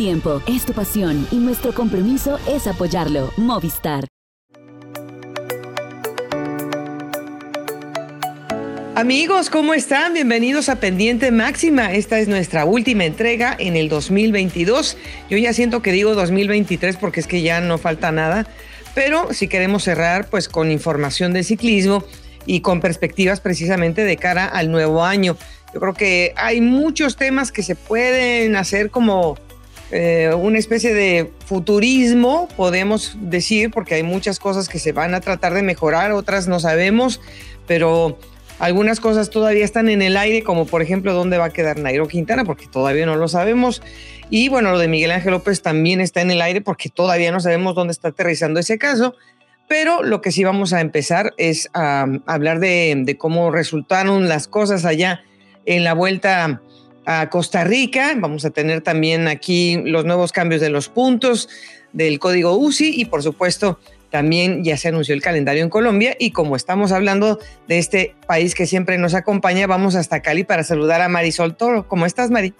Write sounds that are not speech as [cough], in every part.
tiempo, es tu pasión y nuestro compromiso es apoyarlo. Movistar. Amigos, ¿cómo están? Bienvenidos a Pendiente Máxima. Esta es nuestra última entrega en el 2022. Yo ya siento que digo 2023 porque es que ya no falta nada, pero si queremos cerrar pues con información de ciclismo y con perspectivas precisamente de cara al nuevo año. Yo creo que hay muchos temas que se pueden hacer como eh, una especie de futurismo, podemos decir, porque hay muchas cosas que se van a tratar de mejorar, otras no sabemos, pero algunas cosas todavía están en el aire, como por ejemplo dónde va a quedar Nairo Quintana, porque todavía no lo sabemos. Y bueno, lo de Miguel Ángel López también está en el aire porque todavía no sabemos dónde está aterrizando ese caso. Pero lo que sí vamos a empezar es a, hablar de, de, cómo resultaron las cosas allá en la vuelta a Costa Rica. Vamos a tener también aquí los nuevos cambios de los puntos del código UCI y por supuesto también ya se anunció el calendario en Colombia y como estamos hablando de este país que siempre nos acompaña, vamos hasta Cali para saludar a Marisol Toro. ¿Cómo estás, Mari?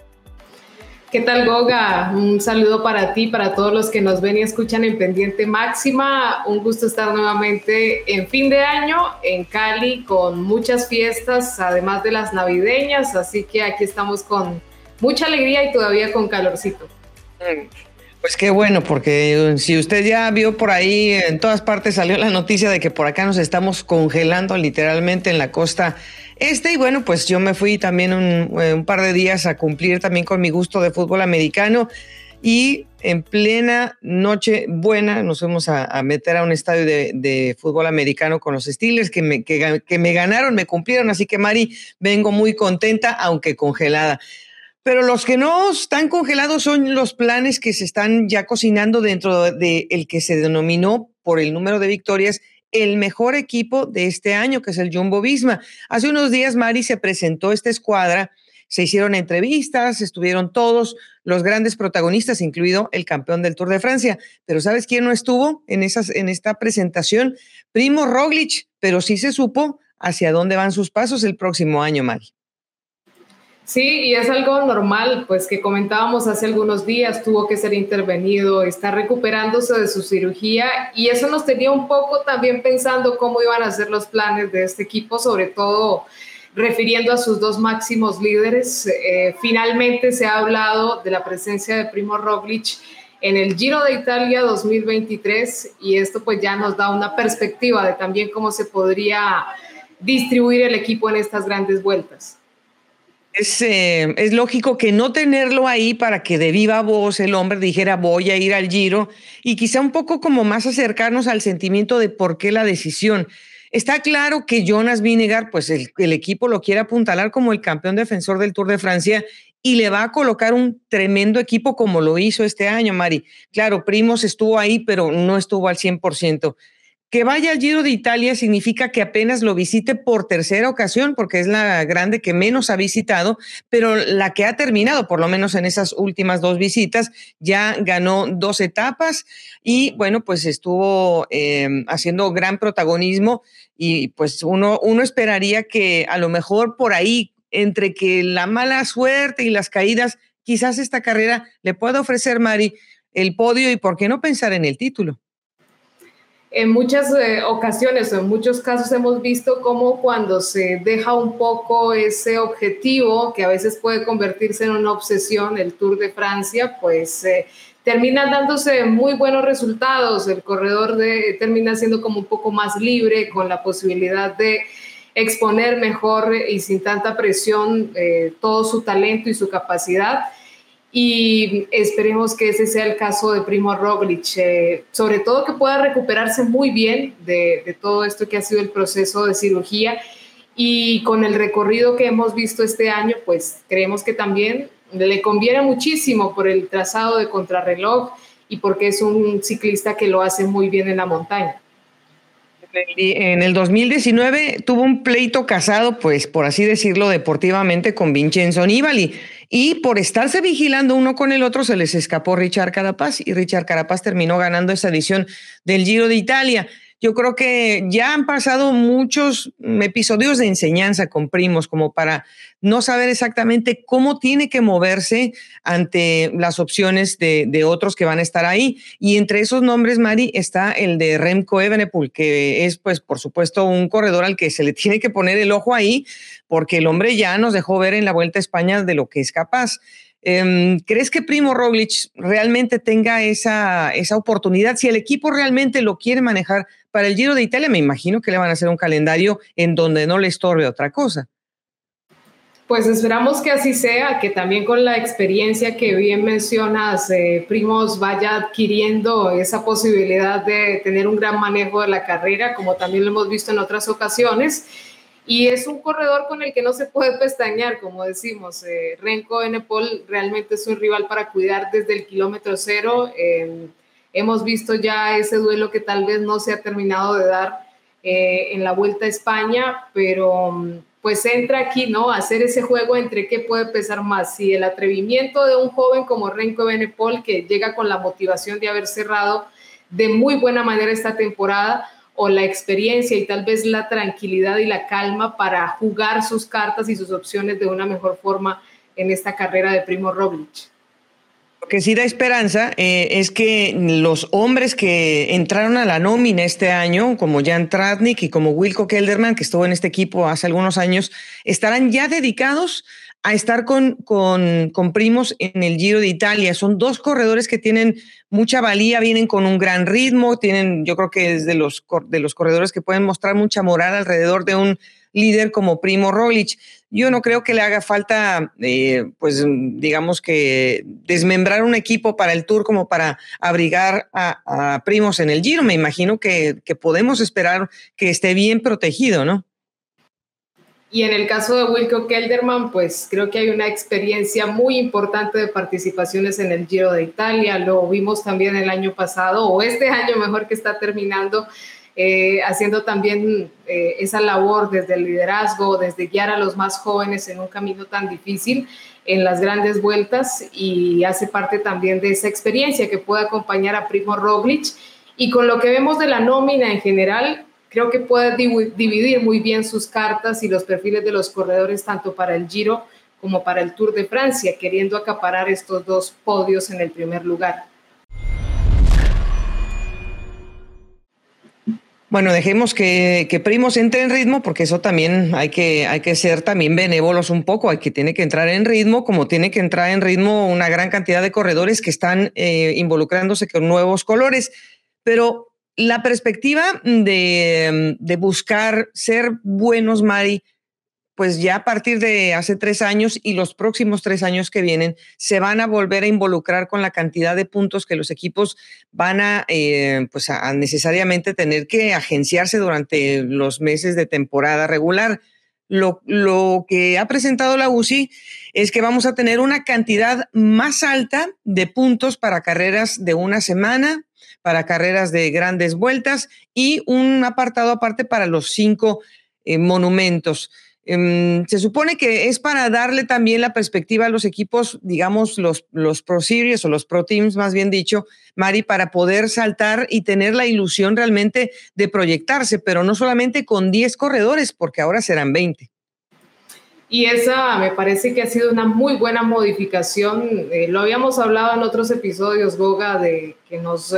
¿Qué tal, Goga? Un saludo para ti, para todos los que nos ven y escuchan en Pendiente Máxima. Un gusto estar nuevamente en fin de año en Cali con muchas fiestas, además de las navideñas. Así que aquí estamos con mucha alegría y todavía con calorcito. Mm. Pues qué bueno, porque si usted ya vio por ahí, en todas partes salió la noticia de que por acá nos estamos congelando literalmente en la costa este. Y bueno, pues yo me fui también un, eh, par de días a cumplir también con mi gusto de fútbol americano. Y en plena noche buena nos fuimos a, meter a un estadio de, fútbol americano con los Steelers que me, que me ganaron, me cumplieron. Así que Mari, vengo muy contenta, aunque congelada. Pero los que no están congelados son los planes que se están ya cocinando dentro de el que se denominó por el número de victorias el mejor equipo de este año, que es el Jumbo Visma. Hace unos días, Mari, se presentó esta escuadra, se hicieron entrevistas, estuvieron todos los grandes protagonistas, incluido el campeón del Tour de Francia. Pero ¿sabes quién no estuvo en, esas, en esta presentación? Primo Roglic, pero sí se supo hacia dónde van sus pasos el próximo año, Mari. Sí, y es algo normal, pues que comentábamos hace algunos días, tuvo que ser intervenido, está recuperándose de su cirugía y eso nos tenía un poco también pensando cómo iban a ser los planes de este equipo, sobre todo refiriendo a sus dos máximos líderes. Eh, finalmente se ha hablado de la presencia de Primo Roglic en el Giro de Italia 2023 y esto pues ya nos da una perspectiva de también cómo se podría distribuir el equipo en estas grandes vueltas. Es, eh, es, lógico que no tenerlo ahí para que de viva voz el hombre dijera voy a ir al Giro y quizá un poco como más acercarnos al sentimiento de por qué la decisión. Está claro que Jonas Vinegar, pues el, el equipo lo quiere apuntalar como el campeón defensor del Tour de Francia y le va a colocar un tremendo equipo como lo hizo este año, Mari. Claro, Primos estuvo ahí, pero no estuvo al 100%. Que vaya al Giro de Italia significa que apenas lo visite por tercera ocasión, porque es la grande que menos ha visitado, pero la que ha terminado, por lo menos en esas últimas dos visitas, ya ganó dos etapas y bueno, pues estuvo em, haciendo gran protagonismo y pues uno, uno esperaría que a lo mejor por ahí, entre que la mala suerte y las caídas, quizás esta carrera le pueda ofrecer, Mari, el podio y por qué no pensar en el título en muchas eh, ocasiones o en muchos casos hemos visto cómo cuando se deja un poco ese objetivo, que a veces puede convertirse en una obsesión, el Tour de Francia, pues eh, terminan dándose muy buenos resultados. El corredor de, termina siendo como un poco más libre, con la posibilidad de exponer mejor y sin tanta presión eh, todo su talento y su capacidad y esperemos que ese sea el caso de Primo Roglic, eh, sobre todo que pueda recuperarse muy bien de, de, todo esto que ha sido el proceso de cirugía y con el recorrido que hemos visto este año, pues creemos que también le conviene muchísimo por el trazado de contrarreloj y porque es un ciclista que lo hace muy bien en la montaña. En el 2019 tuvo un pleito casado, pues por así decirlo, deportivamente con Vincenzo Nibali y por estarse vigilando uno con el otro se les escapó Richard Carapaz y Richard Carapaz terminó ganando esa edición del Giro de Italia. Yo creo que ya han pasado muchos episodios de enseñanza con primos como para no saber exactamente cómo tiene que moverse ante las opciones de, otros que van a estar ahí. Y entre esos nombres, Mari, está el de Remco Evenepoel, que es, pues, por supuesto, un corredor al que se le tiene que poner el ojo ahí, porque el hombre ya nos dejó ver en la Vuelta a España de lo que es capaz. Em, ¿Crees que Primo Roglic realmente tenga esa, esa oportunidad? Si el equipo realmente lo quiere manejar para el Giro de Italia, me imagino que le van a hacer un calendario en donde no le estorbe otra cosa. Pues esperamos que así sea, que también con la experiencia que bien mencionas, eh, Primos vaya adquiriendo esa posibilidad de tener un gran manejo de la carrera, como también lo hemos visto en otras ocasiones y es un corredor con el que no se puede pestañear, como decimos. Eh, Renko Enepol realmente es un rival para cuidar desde el kilómetro cero. Eh, hemos visto ya ese duelo que tal vez no se ha terminado de dar eh, en la Vuelta a España, pero mm, pues entra aquí, ¿no? Hacer ese juego entre qué puede pesar más, si el atrevimiento de un joven como Renko Benepol, que llega con la motivación de haber cerrado de muy buena manera esta temporada, o la experiencia y tal vez la tranquilidad y la calma para jugar sus cartas y sus opciones de una mejor forma en esta carrera de Primo Roglic. Lo que sí da esperanza eh, es que los hombres que entraron a la nómina este año, como Jan Tratnik y como Wilco Kelderman, que estuvo en este equipo hace algunos años, estarán ya dedicados a estar con, con, primos en el Giro de Italia. Son dos corredores que tienen mucha valía, vienen con un gran ritmo, tienen, yo creo que es de los, de los corredores que pueden mostrar mucha moral alrededor de un líder como Primo Roglic. Yo no creo que le haga falta, eh, pues digamos que desmembrar un equipo para el Tour como para abrigar a, primos en el Giro. Me imagino que podemos esperar que esté bien protegido, ¿no? Y en el caso de Wilco Kelderman, pues creo que hay una experiencia muy importante de participaciones en el Giro de Italia. Lo vimos también el año pasado, o este [laughs] año mejor que está terminando, eh, haciendo también eh, esa labor desde el liderazgo, desde guiar a los más jóvenes en un camino tan difícil en las grandes vueltas y hace parte también de esa experiencia que puede acompañar a Primo Roglic. Y con lo que vemos de la nómina en general, creo que puede dividir muy bien sus cartas y los perfiles de los corredores tanto para el Giro como para el Tour de Francia, queriendo acaparar estos dos podios en el primer lugar. Bueno, dejemos que, que, Primos entre en ritmo, porque eso también hay que, hay que ser también benévolos un poco, hay que tiene que entrar en ritmo, como tiene que entrar en ritmo una gran cantidad de corredores que están eh, involucrándose con nuevos colores. Pero la perspectiva de, buscar ser buenos, Mari, pues ya a partir de hace tres años y los próximos tres años que vienen, se van a volver a involucrar con la cantidad de puntos que los equipos van a, eh, pues a necesariamente tener que agenciarse durante los meses de temporada regular. Lo, lo, que ha presentado la UCI es que vamos a tener una cantidad más alta de puntos para carreras de una semana, para carreras de grandes vueltas y un apartado aparte para los cinco eh, monumentos. Em, se supone que es para darle también la perspectiva a los equipos, digamos, los, los Pro Series o los Pro Teams, más bien dicho, Mari, para poder saltar y tener la ilusión realmente de proyectarse, pero no solamente con 10 corredores, porque ahora serán 20. Y esa me parece que ha sido una muy buena modificación. Eh, lo habíamos hablado en otros episodios, Goga, de que nos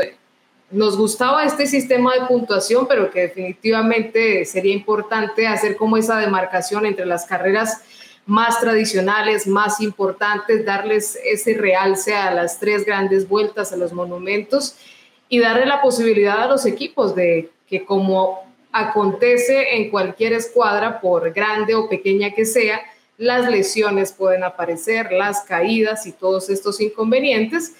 nos gustaba este sistema de puntuación, pero que definitivamente sería importante hacer como esa demarcación entre las carreras más tradicionales, más importantes, darles ese realce a las tres grandes vueltas, a los monumentos y darle la posibilidad a los equipos de que como acontece en cualquier escuadra, por grande o pequeña que sea, las lesiones pueden aparecer, las caídas y todos estos inconvenientes.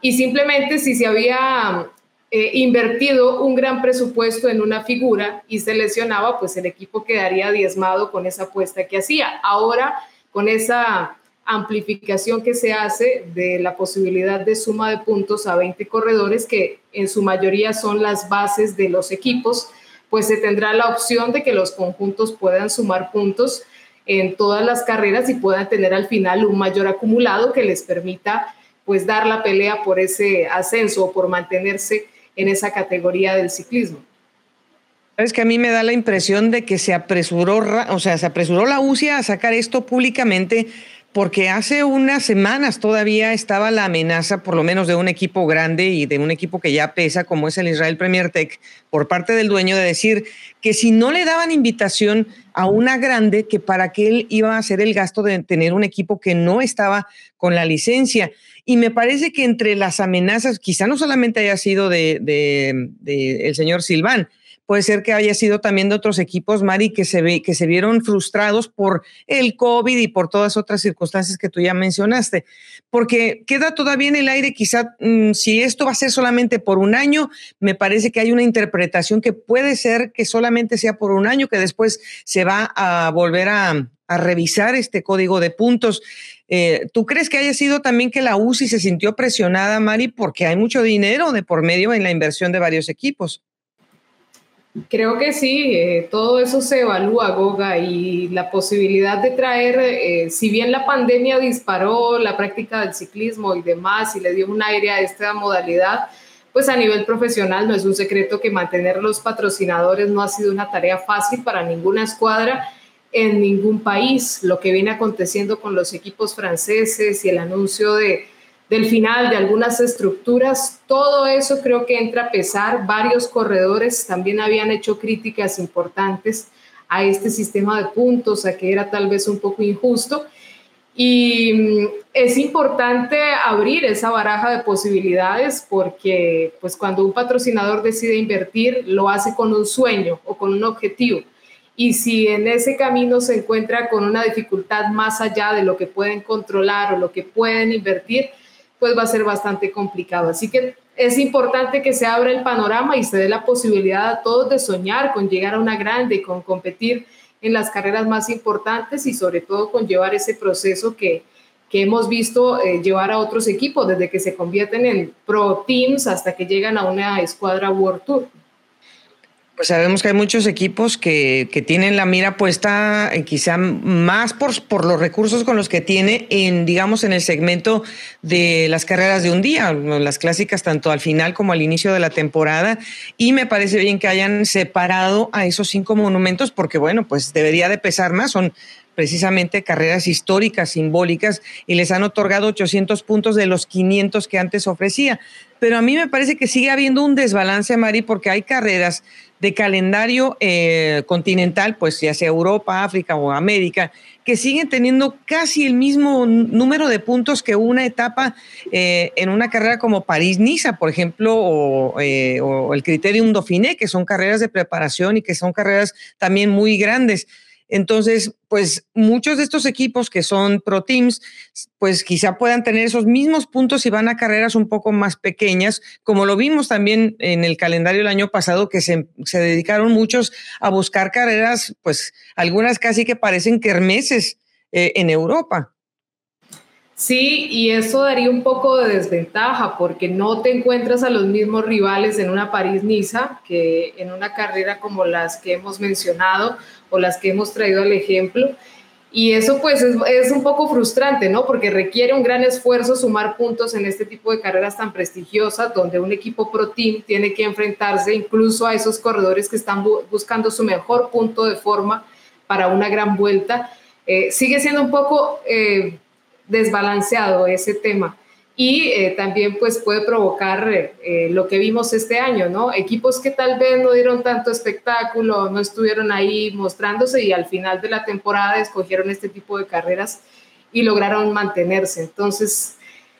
Y simplemente si se había eh, invertido un gran presupuesto en una figura y se lesionaba, pues el equipo quedaría diezmado con esa apuesta que hacía. Ahora, con esa amplificación que se hace de la posibilidad de suma de puntos a 20 corredores, que en su mayoría son las bases de los equipos, pues se tendrá la opción de que los conjuntos puedan sumar puntos en todas las carreras y puedan tener al final un mayor acumulado que les permita pues dar la pelea por ese ascenso o por mantenerse en esa categoría del ciclismo. Es que a mí me da la impresión de que se apresuró, o sea, se apresuró la UCI a sacar esto públicamente porque hace unas semanas todavía estaba la amenaza, por lo menos de un equipo grande y de un equipo que ya pesa, como es el Israel Premier Tech, por parte del dueño, de decir que si no le daban invitación a una grande, que para qué él iba a hacer el gasto de tener un equipo que no estaba con la licencia. Y me parece que entre las amenazas, quizá no solamente haya sido de, de el señor Silván, puede ser que haya sido también de otros equipos, Mari, que se, ve, que se vieron frustrados por el COVID y por todas otras circunstancias que tú ya mencionaste. Porque queda todavía en el aire, quizá mm, si esto va a ser solamente por un año, me parece que hay una interpretación que puede ser que solamente sea por un año, que después se va a volver a, revisar este código de puntos. Eh, ¿Tú crees que haya sido también que la UCI se sintió presionada, Mari, porque hay mucho dinero de por medio en la inversión de varios equipos? Creo que sí, eh, todo eso se evalúa, Goga, y la posibilidad de traer, eh, si bien la pandemia disparó la práctica del ciclismo y demás y le dio un aire a esta modalidad, pues a nivel profesional no es un secreto que mantener los patrocinadores no ha sido una tarea fácil para ninguna escuadra en ningún país. Lo que viene aconteciendo con los equipos franceses y el anuncio de del final de algunas estructuras, todo eso creo que entra a pesar. Varios corredores también habían hecho críticas importantes a este sistema de puntos, a que era tal vez un poco injusto. Y mm, es importante abrir esa baraja de posibilidades porque pues cuando un patrocinador decide invertir, lo hace con un sueño o con un objetivo. Y si en ese camino se encuentra con una dificultad más allá de lo que pueden controlar o lo que pueden invertir, pues va a ser bastante complicado. Así que es importante que se abra el panorama y se dé la posibilidad a todos de soñar con llegar a una grande, con competir en las carreras más importantes y sobre todo con llevar ese proceso que, que hemos visto eh, llevar a otros equipos desde que se convierten en pro teams hasta que llegan a una escuadra World Tour. Pues sabemos que hay muchos equipos que, que tienen la mira puesta eh, quizá más por, por, los recursos con los que tiene en, digamos, en el segmento de las carreras de un día, las clásicas tanto al final como al inicio de la temporada. Y me parece bien que hayan separado a esos cinco monumentos porque, bueno, pues debería de pesar más. Son precisamente carreras históricas, simbólicas, y les han otorgado 800 puntos de los 500 que antes ofrecía. Pero a mí me parece que sigue habiendo un desbalance, Mari, porque hay carreras de calendario eh, continental, pues ya sea Europa, África o América, que siguen teniendo casi el mismo número de puntos que una etapa eh, en una carrera como París-Niza, por ejemplo, o, eh, o el Criterium Dauphiné, que son carreras de preparación y que son carreras también muy grandes. Entonces, pues muchos de estos equipos que son pro teams, pues quizá puedan tener esos mismos puntos si van a carreras un poco más pequeñas, como lo vimos también en el calendario del año pasado, que se, dedicaron muchos a buscar carreras, pues algunas casi que parecen kermeses eh, en Europa. Sí, y eso daría un poco de desventaja porque no te encuentras a los mismos rivales en una París-Niza que en una carrera como las que hemos mencionado o las que hemos traído al ejemplo. Y eso pues es, un poco frustrante, ¿no? Porque requiere un gran esfuerzo sumar puntos en este tipo de carreras tan prestigiosas, donde un equipo pro team tiene que enfrentarse incluso a esos corredores que están buscando su mejor punto de forma para una gran vuelta. Eh, sigue siendo un poco eh, desbalanceado ese tema y eh, también pues puede provocar eh, lo que vimos este año, ¿no? Equipos que tal vez no dieron tanto espectáculo, no estuvieron ahí mostrándose y al final de la temporada escogieron este tipo de carreras y lograron mantenerse. Entonces,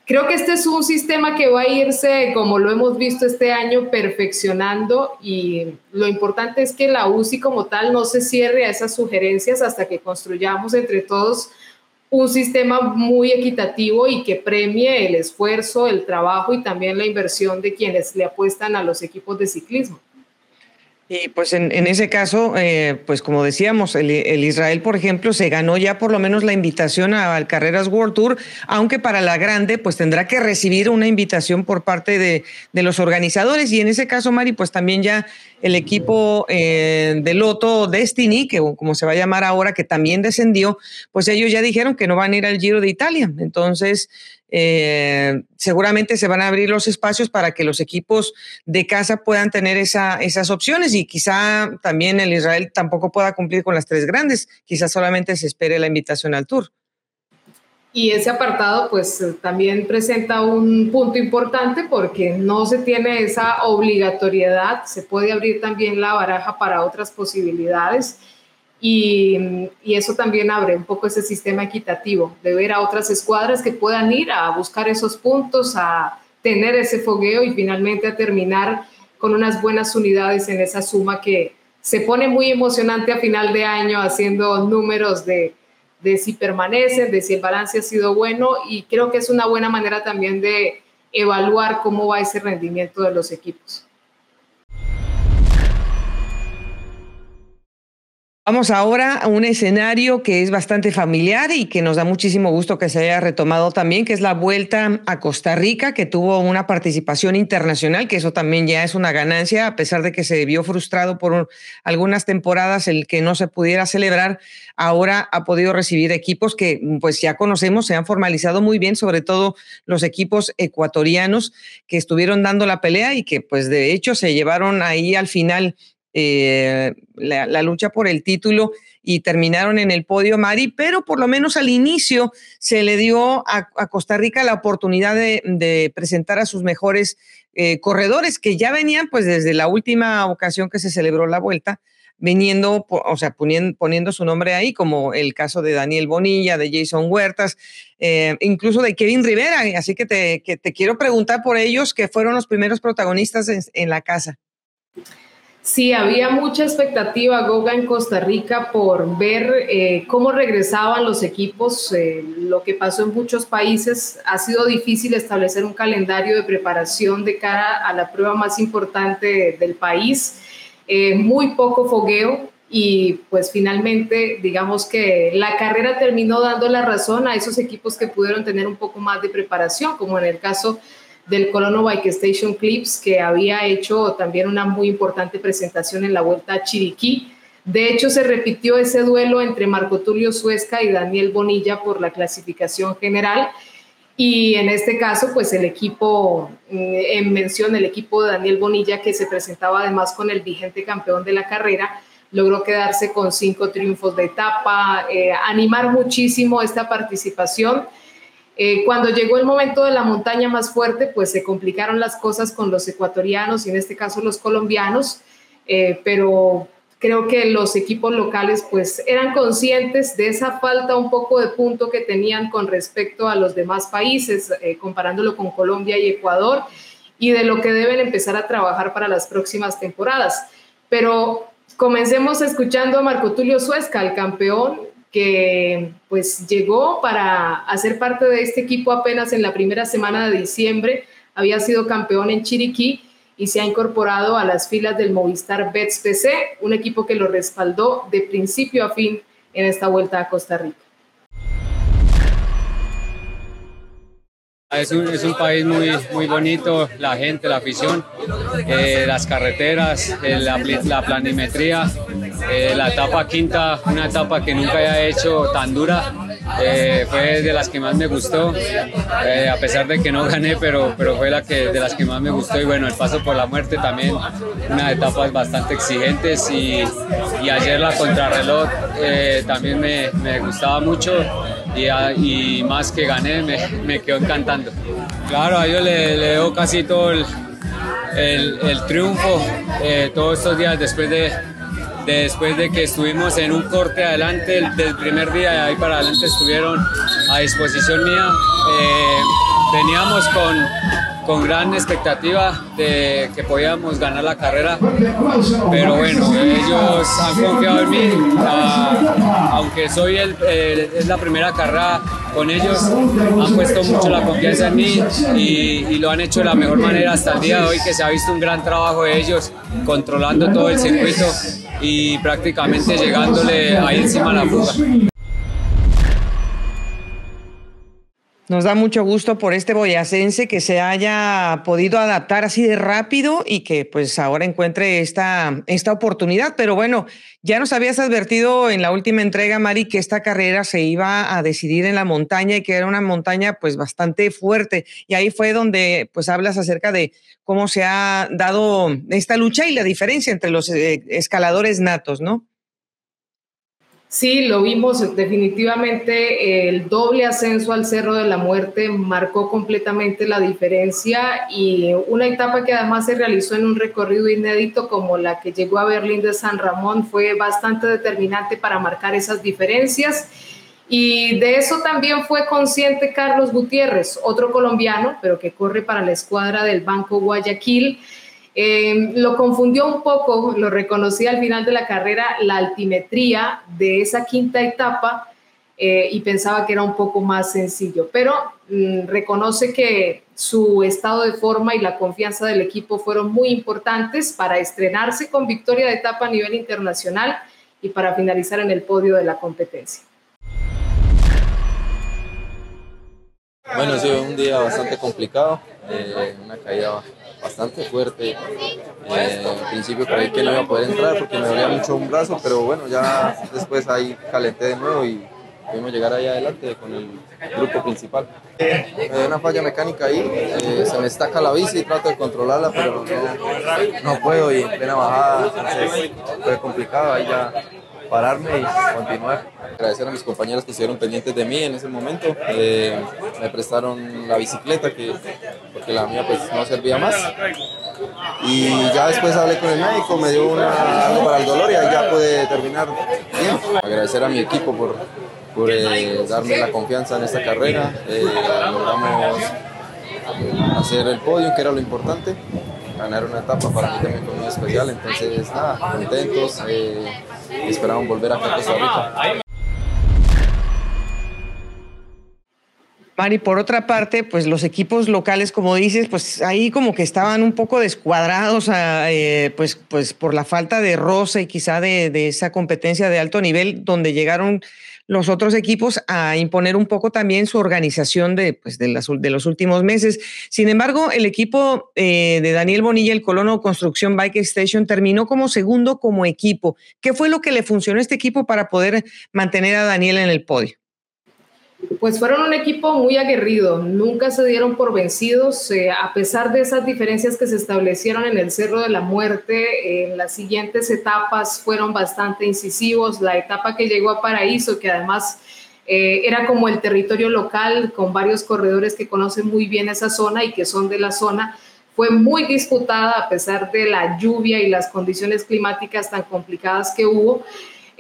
creo que este es un sistema que va a irse, como lo hemos visto este año, perfeccionando y lo importante es que la UCI como tal no se cierre a esas sugerencias hasta que construyamos entre todos un sistema muy equitativo y que premie el esfuerzo, el trabajo y también la inversión de quienes le apuestan a los equipos de ciclismo. Y pues en, ese caso, eh, pues como decíamos, el, Israel, por ejemplo, se ganó ya por lo menos la invitación al Carreras World Tour, aunque para la grande, pues tendrá que recibir una invitación por parte de, de los organizadores. Y en ese caso, Mari, pues también ya el equipo eh, de Loto Destiny, que como se va a llamar ahora, que también descendió, pues ellos ya dijeron que no van a ir al Giro de Italia. Entonces, eh, seguramente se van a abrir los espacios para que los equipos de casa puedan tener esa, esas opciones y quizá también el Israel tampoco pueda cumplir con las tres grandes, quizá solamente se espere la invitación al Tour. Y ese apartado pues también presenta un punto importante porque no se tiene esa obligatoriedad, se puede abrir también la baraja para otras posibilidades y, eso también abre un poco ese sistema equitativo de ver a otras escuadras que puedan ir a buscar esos puntos, a tener ese fogueo y finalmente a terminar con unas buenas unidades en esa suma que se pone muy emocionante a final de año haciendo números de, de si permanecen, de si el balance ha sido bueno y creo que es una buena manera también de evaluar cómo va ese rendimiento de los equipos. Vamos ahora a un escenario que es bastante familiar y que nos da muchísimo gusto que se haya retomado también, que es la vuelta a Costa Rica, que tuvo una participación internacional, que eso también ya es una ganancia, a pesar de que se vio frustrado por algunas temporadas el que no se pudiera celebrar, ahora ha podido recibir equipos que pues ya conocemos, se han formalizado muy bien, sobre todo los equipos ecuatorianos que estuvieron dando la pelea y que pues de hecho se llevaron ahí al final eh, la, lucha por el título y terminaron en el podio, Mari, pero por lo menos al inicio se le dio a, Costa Rica la oportunidad de, presentar a sus mejores eh, corredores que ya venían pues desde la última ocasión que se celebró la vuelta, viniendo, o sea, poniendo, poniendo su nombre ahí, como el caso de Daniel Bonilla, de Jason Huertas, eh, incluso de Kevin Rivera. Así que te, te, quiero preguntar por ellos, que fueron los primeros protagonistas en la casa. Sí, había mucha expectativa, Goga, en Costa Rica por ver eh, cómo regresaban los equipos. Eh, lo que pasó en muchos países ha sido difícil establecer un calendario de preparación de cara a la prueba más importante del país. Eh, muy poco fogueo y pues finalmente digamos que la carrera terminó dando la razón a esos equipos que pudieron tener un poco más de preparación, como en el caso del Colono Bike Station Clips, que había hecho también una muy importante presentación en la Vuelta a Chiriquí. De hecho, se repitió ese duelo entre Marco Tulio Suesca y Daniel Bonilla por la clasificación general. Y en este caso, pues el equipo, eh, en mención, el equipo de Daniel Bonilla, que se presentaba además con el vigente campeón de la carrera, logró quedarse con cinco triunfos de etapa, eh, animar muchísimo esta participación eh, cuando llegó el momento de la montaña más fuerte, pues se complicaron las cosas con los ecuatorianos y en este caso los colombianos, eh, pero creo que los equipos locales pues eran conscientes de esa falta un poco de punto que tenían con respecto a los demás países, eh, comparándolo con Colombia y Ecuador, y de lo que deben empezar a trabajar para las próximas temporadas. Pero comencemos escuchando a Marco Tulio Suesca, el campeón que pues llegó para hacer parte de este equipo apenas en la primera semana de diciembre, había sido campeón en Chiriquí y se ha incorporado a las filas del Movistar Bets PC, un equipo que lo respaldó de principio a fin en esta vuelta a Costa Rica. Es un, es un, país muy, muy bonito, la gente, la afición, eh, las carreteras, la, planimetría, eh, la etapa quinta, una etapa que nunca había hecho tan dura, fue de las que más me gustó, a pesar de que no gané, pero, pero fue la que, de las que más me gustó y bueno, el paso por la muerte también, una etapas bastante exigentes y, y ayer la contrarreloj también me, me gustaba mucho y, más que gané me, me, quedó encantando. Claro, a ellos le, le casi todo el, el, triunfo eh, todos estos días después de, después de que estuvimos en un corte adelante del primer día y ahí para adelante estuvieron a disposición mía. Eh, veníamos con con gran expectativa de que podíamos ganar la carrera, pero bueno, ellos han confiado en mí, ah, aunque soy el, es la primera carrera con ellos, han puesto mucho la confianza en mí y, lo han hecho de la mejor manera hasta el día de hoy, que se ha visto un gran trabajo de ellos controlando todo el circuito y prácticamente llegándole ahí encima la fuga. Nos da mucho gusto por este boyacense que se haya podido adaptar así de rápido y que pues ahora encuentre esta, esta oportunidad. Pero bueno, ya nos habías advertido en la última entrega, Mari, que esta carrera se iba a decidir en la montaña y que era una montaña pues bastante fuerte. Y ahí fue donde pues hablas acerca de cómo se ha dado esta lucha y la diferencia entre los eh, escaladores natos, ¿no? Sí, lo vimos definitivamente. El doble ascenso al Cerro de la Muerte marcó completamente la diferencia y una etapa que además se realizó en un recorrido inédito como la que llegó a Berlín de San Ramón fue bastante determinante para marcar esas diferencias. Y de eso también fue consciente Carlos Gutiérrez, otro colombiano, pero que corre para la escuadra del Banco Guayaquil. Eh, lo confundió un poco, lo reconocí al final de la carrera, la altimetría de esa quinta etapa eh, y pensaba que era un poco más sencillo, pero mm, reconoce que su estado de forma y la confianza del equipo fueron muy importantes para estrenarse con victoria de etapa a nivel internacional y para finalizar en el podio de la competencia. Bueno, sido un día bastante complicado, eh, una caída bastante fuerte. Eh, al principio creí que no iba a poder entrar porque me dolía mucho un brazo, pero bueno, ya después ahí calenté de nuevo y pudimos llegar ahí adelante con el grupo principal. Me dio una falla mecánica ahí, eh, se me estaca la bici, trato de controlarla, pero no, no puedo y en plena bajada, entonces fue complicado, ahí ya pararme y continuar. Agradecer a mis compañeros que estuvieron pendientes de mí en ese momento. Eh, me prestaron la bicicleta que, porque la mía pues no servía más. Y ya después hablé con el médico, me dio una, para el dolor y ahí ya pude terminar bien. Agradecer a mi equipo por, por eh, darme la confianza en esta carrera. Eh, logramos hacer el podio, que era lo importante ganar una etapa para mí también fue muy especial, entonces nada, contentos, eh, esperamos volver a Costa Rica. Mari, por otra parte, pues los equipos locales, como dices, pues ahí como que estaban un poco descuadrados, ah, eh, pues, pues por la falta de roce y quizá de, de, esa competencia de alto nivel, donde llegaron los otros equipos a imponer un poco también su organización de, pues, de, las, de los últimos meses. Sin embargo, el equipo eh, de Daniel Bonilla, el Colono Construcción Bike Station, terminó como segundo como equipo. ¿Qué fue lo que le funcionó a este equipo para poder mantener a Daniel en el podio? Pues fueron un equipo muy aguerrido, nunca se dieron por vencidos, eh, a pesar de esas diferencias que se establecieron en el Cerro de la Muerte, en las siguientes etapas fueron bastante incisivos, la etapa que llegó a Paraíso, que además eh, era como el territorio local, con varios corredores que conocen muy bien esa zona y que son de la zona, fue muy disputada a pesar de la lluvia y las condiciones climáticas tan complicadas que hubo.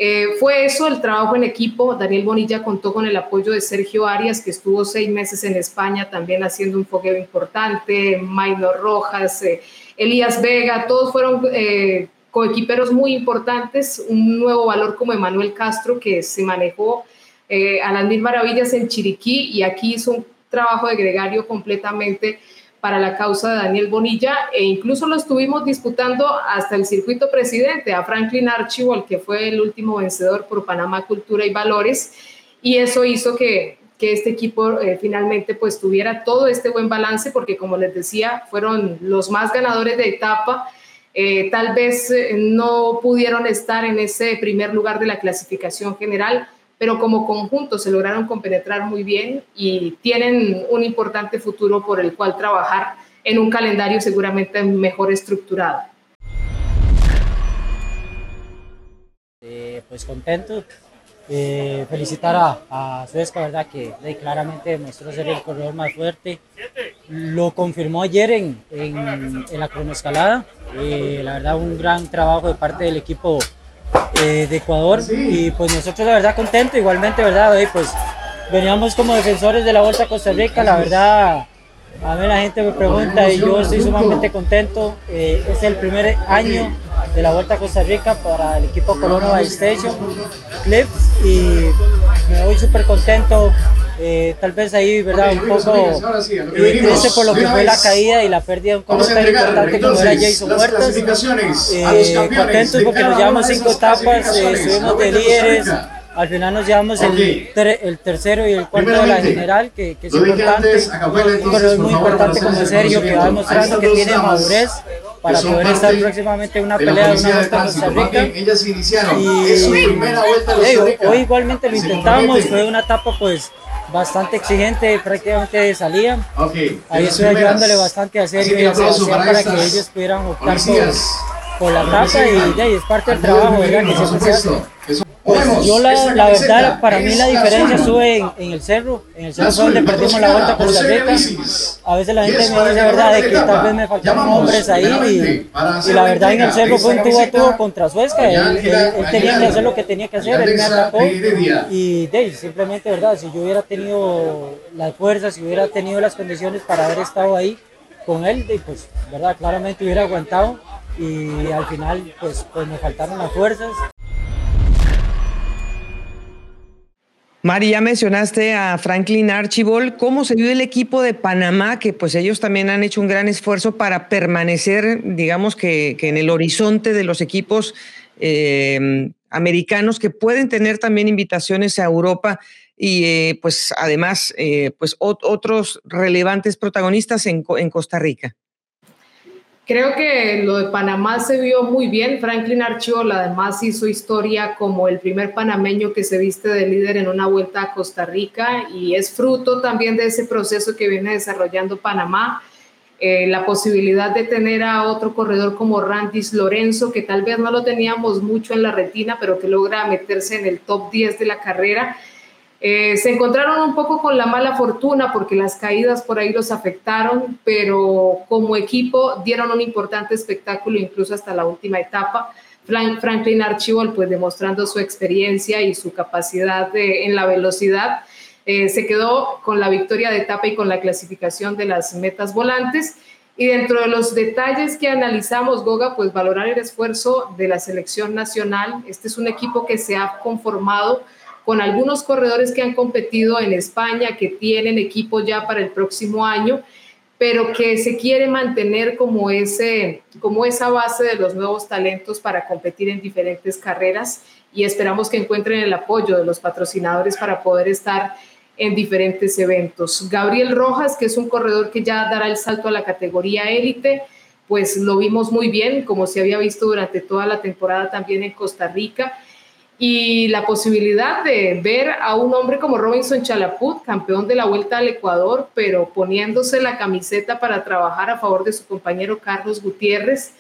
Eh, fue eso el trabajo en equipo. Daniel Bonilla contó con el apoyo de Sergio Arias, que estuvo seis meses en España también haciendo un fogueo importante, Maynor Rojas, eh, Elías Vega, todos fueron eh, coequiperos muy importantes. Un nuevo valor como Emanuel Castro, que se manejó a las mil maravillas en Chiriquí y aquí hizo un trabajo de gregario completamente para la causa de Daniel Bonilla e incluso lo estuvimos disputando hasta el circuito presidente a Franklin Archibald, que fue el último vencedor por Panamá Cultura y Valores, y eso hizo que, que este equipo eh, finalmente pues tuviera todo este buen balance, porque como les decía, fueron los más ganadores de etapa, eh, tal vez eh, no pudieron estar en ese primer lugar de la clasificación general, pero como conjunto se lograron compenetrar muy bien y tienen un importante futuro por el cual trabajar en un calendario seguramente mejor estructurado. Eh, pues contento, eh, felicitar a, a Suezca, ¿verdad? Que eh, claramente demostró ser el corredor más fuerte. Lo confirmó ayer en, en, en la cronoescalada. Eh, la verdad, un gran trabajo de parte del equipo eh, de Ecuador. Y pues nosotros la verdad contentos igualmente verdad hoy pues veníamos como defensores de la Vuelta a Costa Rica. La verdad a mí la gente me pregunta y yo estoy sumamente contento. Eh, es el primer año de la Vuelta a Costa Rica para el equipo Bike Station Clips y me voy súper contento eh, tal vez ahí, ¿verdad? un poco triste por lo que fue la caída y la pérdida de un color tan importante como era Jason Huertas. Eh, contentos porque nos llevamos cinco etapas, eh, estuvimos de líderes, al final nos llevamos el, el, tercero y el cuarto de la general, que, que es importante. pero es muy importante como Sergio, que va demostrando que tiene madurez para poder estar próximamente en una pelea de una vuelta a Costa Rica. Y hoy igualmente lo intentamos, fue una etapa pues bastante exigente, prácticamente de salida. Ahí estoy ayudándole bastante a Sergio y a Sebastián para que ellos pudieran optar por, por, la etapa y, y, es parte del trabajo, ¿verdad? Que siempre se hace. Pues yo la, la, verdad, para mí la diferencia sube en, en, el cerro, en el cerro fue donde perdimos la vuelta con la Rica. A veces la gente me dice verdad de que tal vez me faltaron hombres ahí y, y, la verdad en el cerro fue un tubo a tubo contra Suezca. Él, él, tenía que hacer lo que tenía que hacer, él me atacó y de, simplemente verdad, si yo hubiera tenido las fuerzas, si hubiera tenido las condiciones para haber estado ahí con él, pues verdad, claramente hubiera aguantado y al final pues, pues me faltaron las fuerzas. Mari, ya mencionaste a Franklin Archibald. ¿Cómo se vio el equipo de Panamá? Que pues ellos también han hecho un gran esfuerzo para permanecer, digamos que, en el horizonte de los equipos eh, americanos que pueden tener también invitaciones a Europa y eh, pues además eh, pues otros relevantes protagonistas en Costa Rica. Creo que lo de Panamá se vio muy bien. Franklin Archibald además hizo historia como el primer panameño que se viste de líder en una vuelta a Costa Rica y es fruto también de ese proceso que viene desarrollando Panamá. Eh, la posibilidad de tener a otro corredor como Randis Lorenzo, que tal vez no lo teníamos mucho en la retina, pero que logra meterse en el top 10 de la carrera eh, se encontraron un poco con la mala fortuna porque las caídas por ahí los afectaron, pero como equipo dieron un importante espectáculo incluso hasta la última etapa. Franklin Archibald, pues demostrando su experiencia y su capacidad en la velocidad, eh, se quedó con la victoria de etapa y con la clasificación de las metas volantes. Y dentro de los detalles que analizamos, Goga, pues valorar el esfuerzo de la selección nacional. Este es un equipo que se ha conformado con algunos corredores que han competido en España, que tienen equipo ya para el próximo año, pero que se quiere mantener como, ese, como esa base de los nuevos talentos para competir en diferentes carreras y esperamos que encuentren el apoyo de los patrocinadores para poder estar en diferentes eventos. Gabriel Rojas, que es un corredor que ya dará el salto a la categoría élite, pues lo vimos muy bien, como se había visto durante toda la temporada también en Costa Rica y la posibilidad de ver a un hombre como Robinson Chalaput, campeón de la Vuelta al Ecuador, pero poniéndose la camiseta para trabajar a favor de su compañero Carlos Gutiérrez,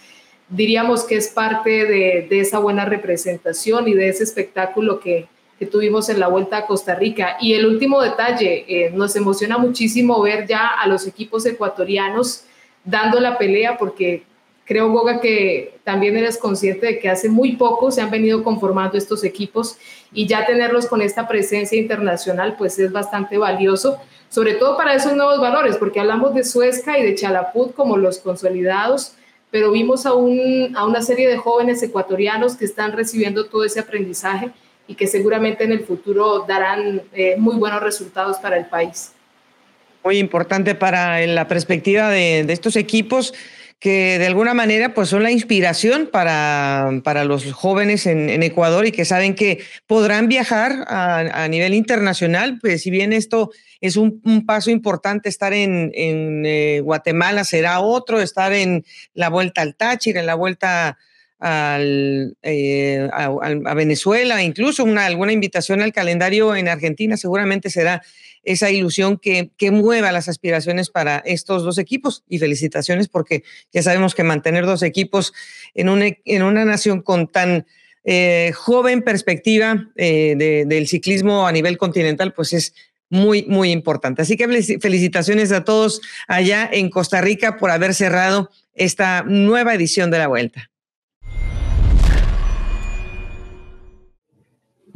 diríamos que es parte de, esa buena representación y de ese espectáculo que, tuvimos en la Vuelta a Costa Rica. Y el último detalle, eh, nos emociona muchísimo ver ya a los equipos ecuatorianos dando la pelea porque Creo, Goga, que también eres consciente de que hace muy poco se han venido conformando estos equipos y ya tenerlos con esta presencia internacional pues es bastante valioso, sobre todo para esos nuevos valores, porque hablamos de Suezca y de Chalaput como los consolidados, pero vimos a, un, a una serie de jóvenes ecuatorianos que están recibiendo todo ese aprendizaje y que seguramente en el futuro darán eh, muy buenos resultados para el país. Muy importante para la perspectiva de, de estos equipos que de alguna manera pues son la inspiración para, para los jóvenes en, Ecuador y que saben que podrán viajar a, nivel internacional, pues si bien esto es un, paso importante, estar en, eh, Guatemala será otro, estar en la vuelta al Táchira, en la vuelta eh, a, Venezuela, incluso una, alguna invitación al calendario en Argentina seguramente será esa ilusión que, que mueva las aspiraciones para estos dos equipos. Y felicitaciones porque ya sabemos que mantener dos equipos en, un, en una nación con tan eh, joven perspectiva eh, del ciclismo a nivel continental, pues es muy, muy importante. Así que felicitaciones a todos allá en Costa Rica por haber cerrado esta nueva edición de la vuelta.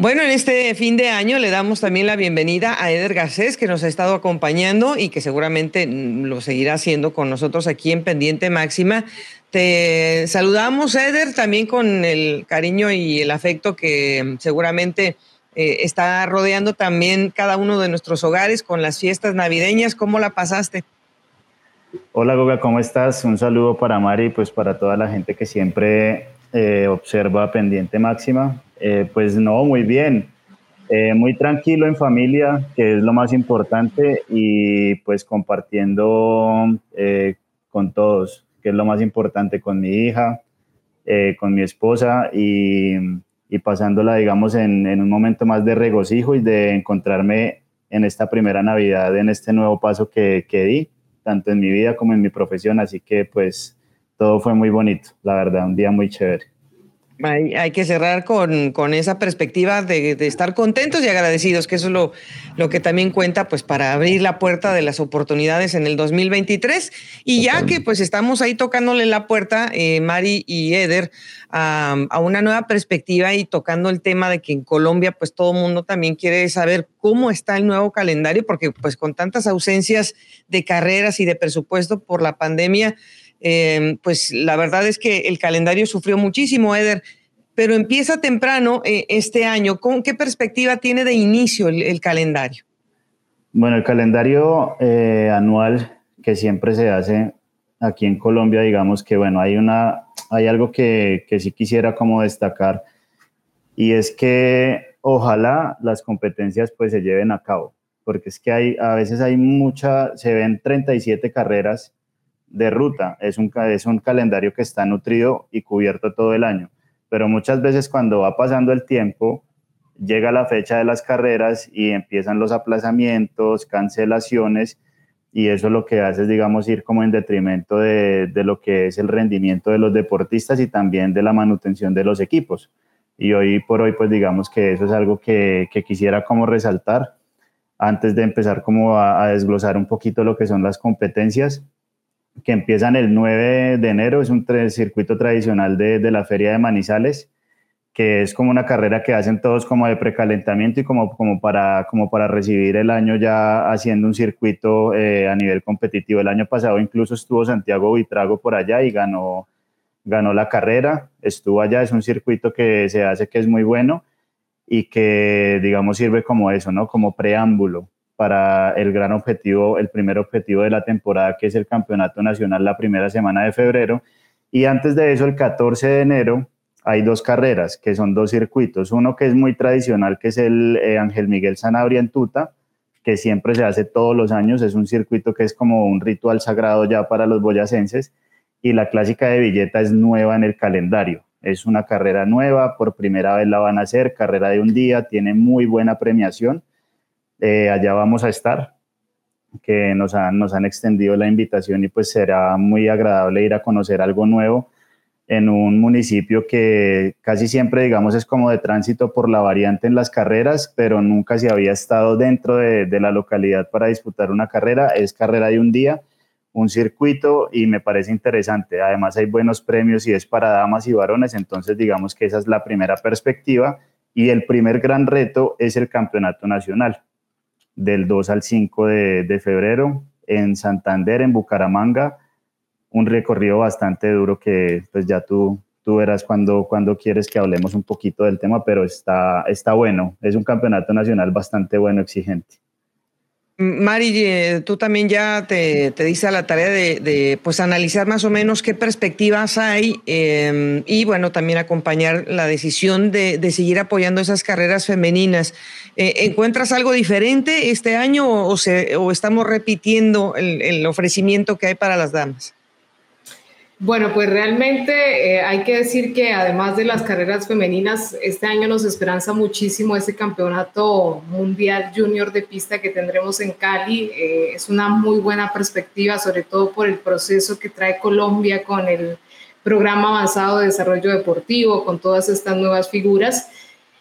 Bueno, en este fin de año le damos también la bienvenida a Eder Garcés, que nos ha estado acompañando y que seguramente lo seguirá haciendo con nosotros aquí en Pendiente Máxima. Te saludamos, Eder, también con el cariño y el afecto que seguramente eh, está rodeando también cada uno de nuestros hogares con las fiestas navideñas. ¿Cómo la pasaste? Hola, Goga, ¿cómo estás? Un saludo para Mari y pues para toda la gente que siempre eh, observa Pendiente Máxima. Eh, pues no, muy bien. Eh, muy tranquilo en familia, que es lo más importante, y pues compartiendo eh, con todos, que es lo más importante, con mi hija, con mi esposa y, pasándola, digamos, en, en, un momento más de regocijo y de encontrarme en esta primera Navidad, en este nuevo paso que, que di, tanto en mi vida como en mi profesión. Así que pues todo fue muy bonito, la verdad, un día muy chévere. Hay, que cerrar con, con esa perspectiva de, de, estar contentos y agradecidos, que eso es lo, lo que también cuenta pues para abrir la puerta de las oportunidades en el 2023. Y ya que pues estamos ahí tocándole la puerta, eh, Mari y Eder, a, a, una nueva perspectiva y tocando el tema de que en Colombia pues todo el mundo también quiere saber cómo está el nuevo calendario, porque pues con tantas ausencias de carreras y de presupuesto por la pandemia, eh, pues la verdad es que el calendario sufrió muchísimo, Eder, pero empieza temprano eh, este año. ¿Con qué perspectiva tiene de inicio el, el calendario? Bueno, el calendario eh, anual que siempre se hace aquí en Colombia, digamos que bueno, hay una, hay algo que, que sí quisiera como destacar y es que ojalá las competencias pues se lleven a cabo, porque es que hay, a veces hay mucha, se ven 37 carreras de ruta, es un, es un calendario que está nutrido y cubierto todo el año, pero muchas veces cuando va pasando el tiempo, llega la fecha de las carreras y empiezan los aplazamientos, cancelaciones, y eso lo que hace es, digamos, ir como en detrimento de, de, lo que es el rendimiento de los deportistas y también de la manutención de los equipos. Y hoy por hoy, pues digamos que eso es algo que, quisiera como resaltar antes de empezar como a desglosar un poquito lo que son las competencias que empiezan el 9 de enero, es un circuito tradicional de, de, la Feria de Manizales, que es como una carrera que hacen todos como de precalentamiento y como, como, para, como para recibir el año ya haciendo un circuito eh, a nivel competitivo. El año pasado incluso estuvo Santiago Vitrago por allá y ganó, ganó la carrera, estuvo allá, es un circuito que se hace que es muy bueno y que digamos sirve como eso, ¿no? Como preámbulo para el gran objetivo, el primer objetivo de la temporada, que es el Campeonato Nacional la primera semana de febrero. Y antes de eso, el 14 de enero, hay dos carreras, que son dos circuitos. Uno que es muy tradicional, que es el eh, Ángel Miguel Sanabria en Tuta, que siempre se hace todos los años. Es un circuito que es como un ritual sagrado ya para los boyacenses. Y la clásica de Villeta es nueva en el calendario. Es una carrera nueva, por primera vez la van a hacer, carrera de un día, tiene muy buena premiación eh, allá vamos a estar, que nos han, nos han extendido la invitación y pues será muy agradable ir a conocer algo nuevo en un municipio que casi siempre, digamos, es como de tránsito por la variante en las carreras, pero nunca se había estado dentro de, de la localidad para disputar una carrera. Es carrera de un día, un circuito y me parece interesante. Además hay buenos premios y es para damas y varones, entonces digamos que esa es la primera perspectiva y el primer gran reto es el campeonato nacional del 2 al 5 de, de, febrero en Santander, en Bucaramanga, un recorrido bastante duro que pues ya tú, tú verás cuando, cuando quieres que hablemos un poquito del tema, pero está, está bueno, es un campeonato nacional bastante bueno, exigente. Mari, eh, tú también ya te, te diste a la tarea de, pues analizar más o menos qué perspectivas hay eh, y bueno, también acompañar la decisión de, de seguir apoyando esas carreras femeninas. Eh, ¿Encuentras algo diferente este año o, se, o estamos repitiendo el, el ofrecimiento que hay para las damas? Bueno, pues realmente eh, hay que decir que además de las carreras femeninas, este año nos esperanza muchísimo ese campeonato mundial junior de pista que tendremos en Cali. Eh, es una muy buena perspectiva, sobre todo por el proceso que trae Colombia con el programa avanzado de desarrollo deportivo, con todas estas nuevas figuras.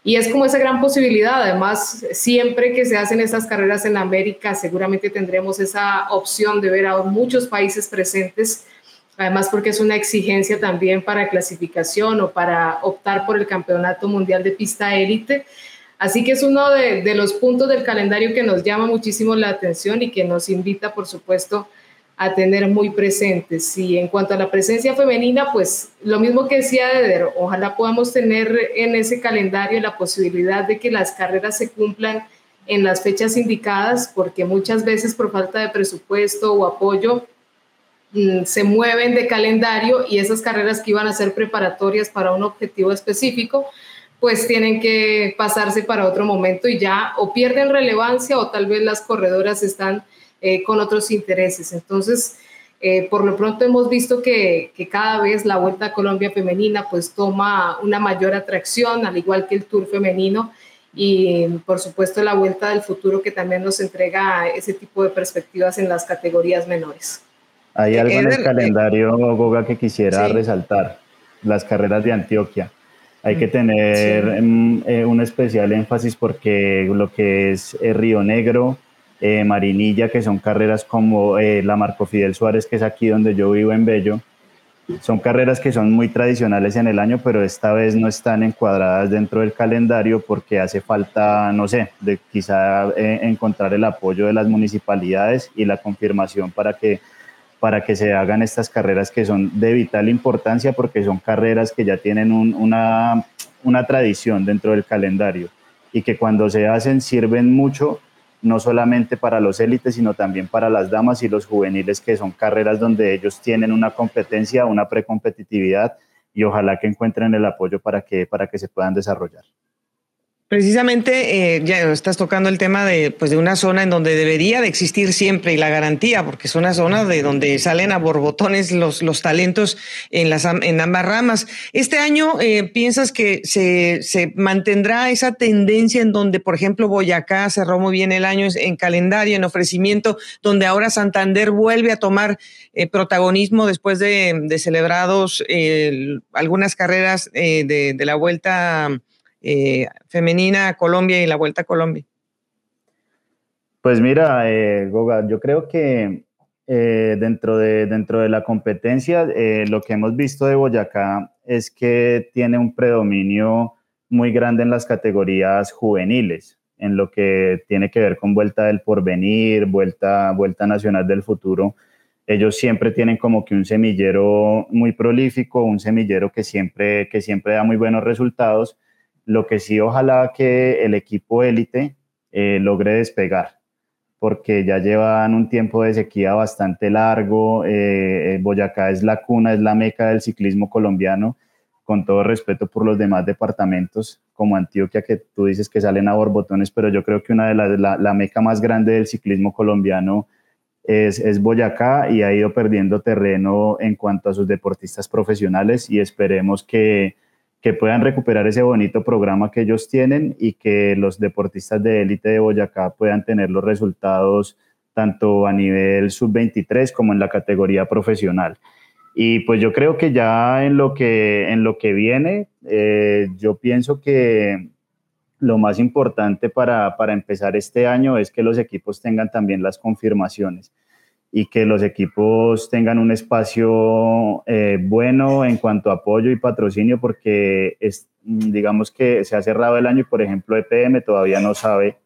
Y es como esa gran posibilidad. Además, siempre que se hacen estas carreras en América, seguramente tendremos esa opción de ver a muchos países presentes además porque es una exigencia también para clasificación o para optar por el Campeonato Mundial de Pista Élite. Así que es uno de, los puntos del calendario que nos llama muchísimo la atención y que nos invita, por supuesto, a tener muy presentes. Y en cuanto a la presencia femenina, pues lo mismo que decía Eder, ojalá podamos tener en ese calendario la posibilidad de que las carreras se cumplan en las fechas indicadas, porque muchas veces por falta de presupuesto o apoyo se mueven de calendario y esas carreras que iban a ser preparatorias para un objetivo específico, pues tienen que pasarse para otro momento y ya o pierden relevancia o tal vez las corredoras están eh, con otros intereses. Entonces, eh, por lo pronto hemos visto que, que, cada vez la Vuelta a Colombia femenina pues toma una mayor atracción, al igual que el Tour femenino y por supuesto la Vuelta del Futuro que también nos entrega ese tipo de perspectivas en las categorías menores. Hay algo en el calendario, Goga, que quisiera resaltar, las carreras de Antioquia. Hay que mm, tener mm, eh, un especial énfasis porque lo que es eh, Río Negro, eh, Marinilla, que son carreras como la Marco Fidel Suárez, que es aquí donde yo vivo en Bello, son carreras que son muy tradicionales en el año, pero esta vez no están encuadradas dentro del calendario porque hace falta, no sé, de quizá encontrar el apoyo de las municipalidades y la confirmación para que para que se hagan estas carreras que son de vital importancia porque son carreras que ya tienen una, una tradición dentro del calendario y que cuando se hacen sirven mucho no solamente para los élites, sino también para las damas y los juveniles, que son carreras donde ellos tienen una competencia, una precompetitividad y ojalá que encuentren el apoyo para que, para que se puedan desarrollar. Precisamente eh, ya estás tocando el tema de, pues, de una zona en donde debería de existir siempre y la garantía, porque es una zona de donde salen a borbotones los, los talentos en, las, en ambas ramas. Este año, eh, ¿piensas que se, se, mantendrá esa tendencia en donde, por ejemplo, Boyacá cerró muy bien el año en calendario, en ofrecimiento, donde ahora Santander vuelve a tomar eh, protagonismo después de, de celebrados algunas carreras de, de la vuelta? Eh, femenina Colombia y la Vuelta a Colombia? Pues mira, eh, Goga, yo creo que eh, dentro, de, dentro de la competencia, lo que hemos visto de Boyacá es que tiene un predominio muy grande en las categorías juveniles, en lo que tiene que ver con Vuelta del Porvenir, Vuelta, Vuelta Nacional del Futuro. Ellos siempre tienen como que un semillero muy prolífico, un semillero que siempre, que siempre da muy buenos resultados lo que sí, ojalá que el equipo élite eh, logre despegar, porque ya llevan un tiempo de sequía bastante largo. Eh, eh, Boyacá es la cuna, es la meca del ciclismo colombiano, con todo respeto por los demás departamentos, como Antioquia, que tú dices que salen a borbotones, pero yo creo que una de las, la, la meca más grande del ciclismo colombiano es, es, Boyacá y ha ido perdiendo terreno en cuanto a sus deportistas profesionales y esperemos que que puedan recuperar ese bonito programa que ellos tienen y que los deportistas de élite de Boyacá puedan tener los resultados tanto a nivel sub-23 como en la categoría profesional. Y pues yo creo que ya en lo que, en lo que viene, eh, yo pienso que lo más importante para, para empezar este año es que los equipos tengan también las confirmaciones y que los equipos tengan un espacio eh, bueno en cuanto a apoyo y patrocinio, porque es, digamos que se ha cerrado el año y, por ejemplo, EPM todavía no sabe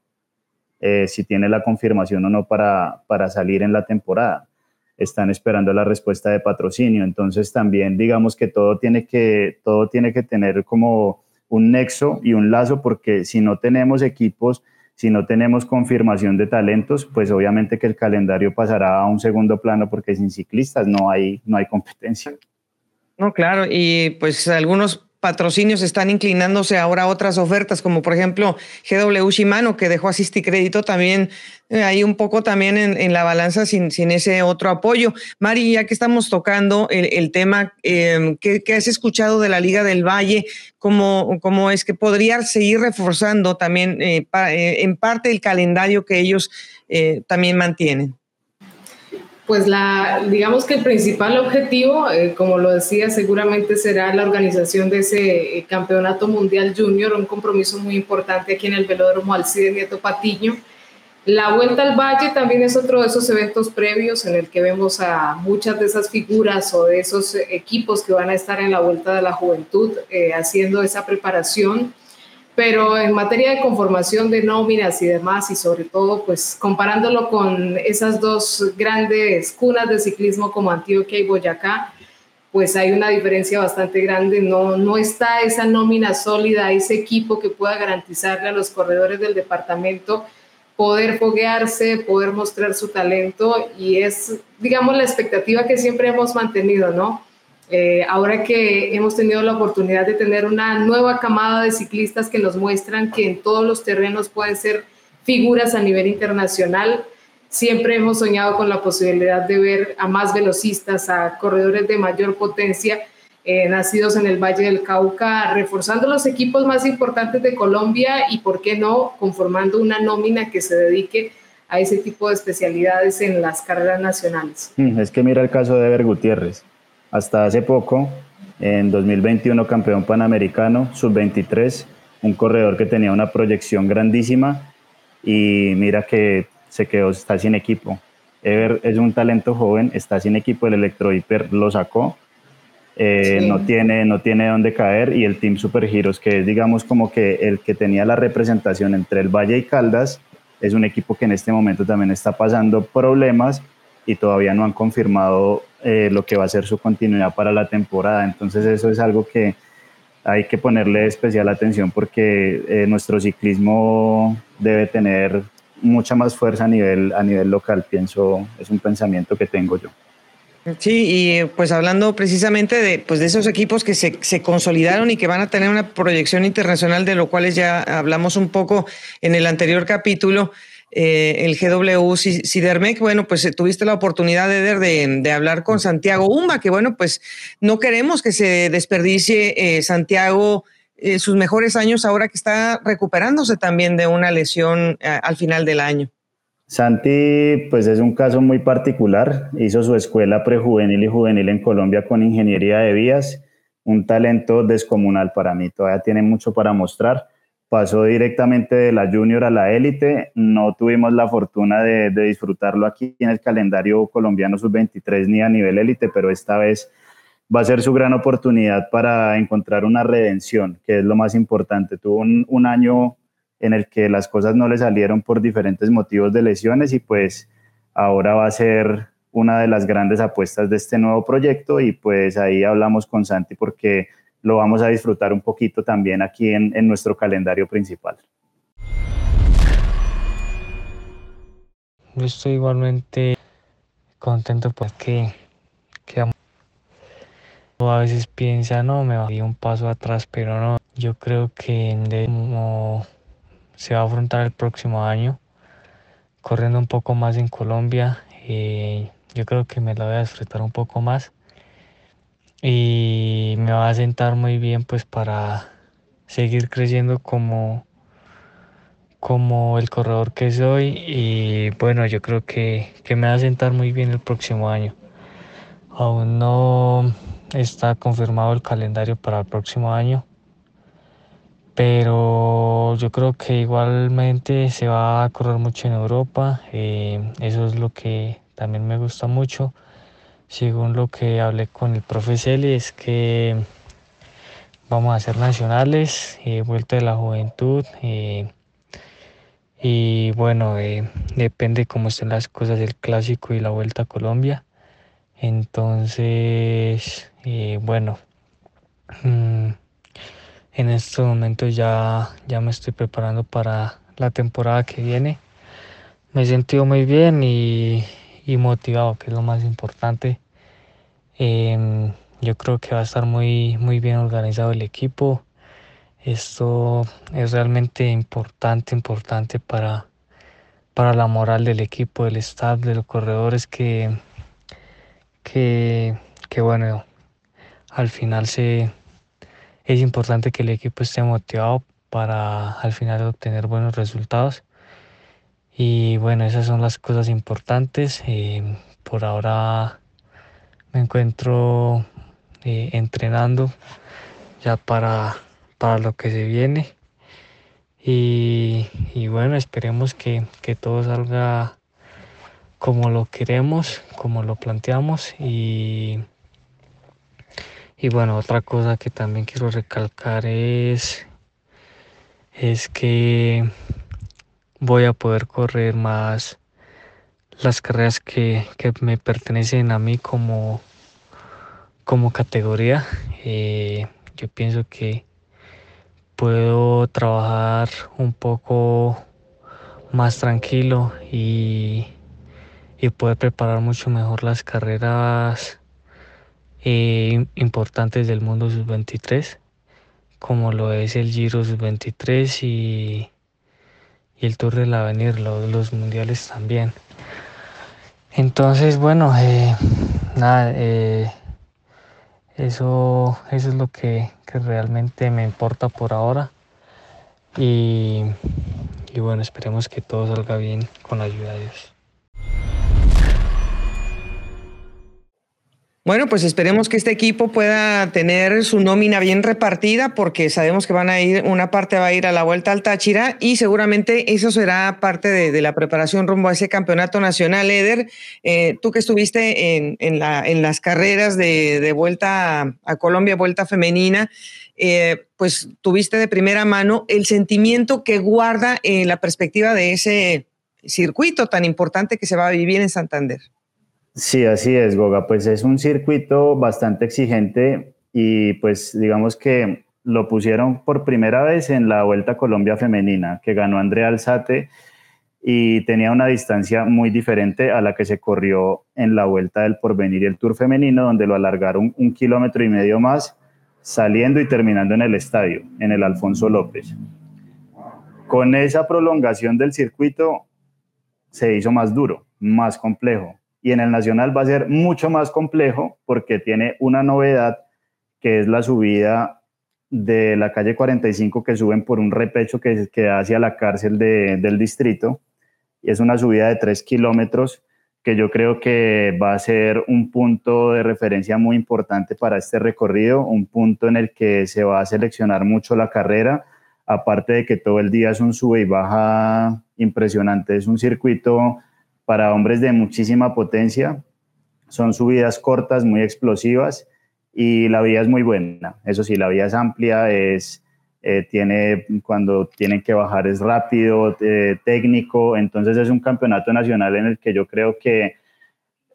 eh, si tiene la confirmación o no para, para salir en la temporada. Están esperando la respuesta de patrocinio. Entonces, también digamos que todo tiene que, todo tiene que tener como un nexo y un lazo, porque si no tenemos equipos si no tenemos confirmación de talentos, pues obviamente que el calendario pasará a un segundo plano porque sin ciclistas no hay, no hay competencia. No, claro, y pues algunos patrocinios están inclinándose ahora a otras ofertas, como por ejemplo GW Shimano, que dejó Asisti Crédito también eh, ahí un poco también en, la balanza sin, sin, ese otro apoyo. Mari, ya que estamos tocando el, tema, eh, ¿qué, has escuchado de la Liga del Valle? ¿Cómo, cómo es que podría seguir reforzando también eh, en parte el calendario que ellos también mantienen? Pues la, digamos que el principal objetivo, eh, como lo decía, seguramente será la organización de ese eh, campeonato mundial junior, un compromiso muy importante aquí en el velódromo Alcide Nieto Patiño. La Vuelta al Valle también es otro de esos eventos previos en el que vemos a muchas de esas figuras o de esos equipos que van a estar en la Vuelta de la Juventud eh, haciendo esa preparación pero en materia de conformación de nóminas y demás, y sobre todo, pues comparándolo con esas dos grandes cunas de ciclismo como Antioquia y Boyacá, pues hay una diferencia bastante grande. No, no está esa nómina sólida, ese equipo que pueda garantizarle a los corredores del departamento poder foguearse, poder mostrar su talento, y es, digamos, la expectativa que siempre hemos mantenido, ¿no? Eh, ahora que hemos tenido la oportunidad de tener una nueva camada de ciclistas que nos muestran que en todos los terrenos pueden ser figuras a nivel internacional, siempre hemos soñado con la posibilidad de ver a más velocistas, a corredores de mayor potencia, eh, nacidos en el Valle del Cauca, reforzando los equipos más importantes de Colombia y, ¿por qué no?, conformando una nómina que se dedique a ese tipo de especialidades en las carreras nacionales. Mm, es que mira el caso de Ever Gutiérrez hasta hace poco, en 2021 campeón panamericano, sub-23, un corredor que tenía una proyección grandísima y mira que se quedó, está sin equipo. Ever es un talento joven, está sin equipo, el Electro Hiper lo sacó, eh, no, tiene, no tiene dónde caer y el Team Super que es digamos como que el que tenía la representación entre el Valle y Caldas, es un equipo que en este momento también está pasando problemas y todavía no han confirmado eh, lo que va a ser su continuidad para la temporada. Entonces eso es algo que hay que ponerle especial atención porque eh, nuestro ciclismo debe tener mucha más fuerza a nivel, a nivel local, pienso, es un pensamiento que tengo yo. Sí, y pues hablando precisamente de, pues de esos equipos que se, se, consolidaron y que van a tener una proyección internacional, de lo cuales ya hablamos un poco en el anterior capítulo, eh, el GW Sidermec, bueno, pues eh, tuviste la oportunidad de, de, hablar con Santiago Umba, que bueno, pues no queremos que se desperdicie eh, Santiago sus mejores años ahora que está recuperándose también de una lesión al final del año. Santi, pues es un caso muy particular. Hizo su escuela prejuvenil y juvenil en Colombia con ingeniería de vías, un talento descomunal para mí. Todavía tiene mucho para mostrar pasó directamente de la junior a la élite. No tuvimos la fortuna de, disfrutarlo aquí en el calendario colombiano sub-23 ni a nivel élite, pero esta vez va a ser su gran oportunidad para encontrar una redención, que es lo más importante. Tuvo un, año en el que las cosas no le salieron por diferentes motivos de lesiones y pues ahora va a ser una de las grandes apuestas de este nuevo proyecto y pues ahí hablamos con Santi porque lo vamos a disfrutar un poquito también aquí en, nuestro calendario principal. Yo estoy igualmente contento porque que a veces piensa, no, me bajé un paso atrás, pero no. Yo creo que se va a afrontar el próximo año, corriendo un poco más en Colombia, eh, yo creo que me la voy a disfrutar un poco más y me va a sentar muy bien pues para seguir creciendo como como el corredor que soy. Y bueno yo creo que, que me va a sentar muy bien el próximo año. Aún no está confirmado el calendario para el próximo año pero yo creo que igualmente se va a correr mucho en Europa eh, eso es lo que también me gusta mucho según lo que hablé con el profe Celi, es que vamos a ser nacionales, eh, vuelta de la juventud. Eh, y bueno, eh, depende cómo estén las cosas del clásico y la vuelta a Colombia. Entonces, bueno, mm, en estos momentos ya, ya me estoy preparando para la temporada que viene. Me he sentido muy bien y, y motivado, que es lo más importante. Em, yo creo que va a estar muy, muy bien organizado el equipo. Esto es realmente importante, importante para, para la moral del equipo, del staff, de los corredores que, que, que bueno, al final se, es importante que el equipo esté motivado para al final obtener buenos resultados. Y bueno, esas son las cosas importantes. Eh, por ahora me encuentro eh, entrenando ya para, para lo que se viene. Y, bueno, esperemos que, todo salga como lo queremos, como lo planteamos. Y, y bueno, otra cosa que también quiero recalcar es, es que voy a poder correr más las carreras que, me pertenecen a mí como, como categoría. Eh, yo pienso que puedo trabajar un poco más tranquilo y, y poder preparar mucho mejor las carreras eh, importantes del mundo sub-23, como lo es el Giro sub-23 y, y, el Tour del Avenir, los, los mundiales también. Entonces, bueno, eh, nada, eh, eso, eso es lo que, que, realmente me importa por ahora. Y, y bueno, esperemos que todo salga bien con la ayuda de Dios. Bueno, pues esperemos que este equipo pueda tener su nómina bien repartida porque sabemos que van a ir, una parte va a ir a la vuelta al Táchira y seguramente eso será parte de, la preparación rumbo a ese campeonato nacional. Eder, eh, tú que estuviste en, en, la, en las carreras de, de vuelta a, Colombia, vuelta femenina, eh, pues tuviste de primera mano el sentimiento que guarda en la perspectiva de ese circuito tan importante que se va a vivir en Santander. Sí, así es, Goga. Pues es un circuito bastante exigente y pues digamos que lo pusieron por primera vez en la Vuelta Colombia Femenina, que ganó Andrea Alzate y tenía una distancia muy diferente a la que se corrió en la Vuelta del Porvenir y el Tour Femenino, donde lo alargaron un kilómetro y medio más, saliendo y terminando en el estadio, en el Alfonso López. Con esa prolongación del circuito se hizo más duro, más complejo y en el Nacional va a ser mucho más complejo porque tiene una novedad que es la subida de la calle 45 que suben por un repecho que, que da hacia la cárcel del distrito. Y es una subida de 3 kilómetros que yo creo que va a ser un punto de referencia muy importante para este recorrido, un punto en el que se va a seleccionar mucho la carrera, aparte de que todo el día es un sube y baja impresionante, es un circuito para hombres de muchísima potencia. Son subidas cortas, muy explosivas y la vía es muy buena. Eso sí, la vía es amplia, es, eh, tiene, cuando tienen que bajar es rápido, eh, técnico. Entonces es un campeonato nacional en el que yo creo que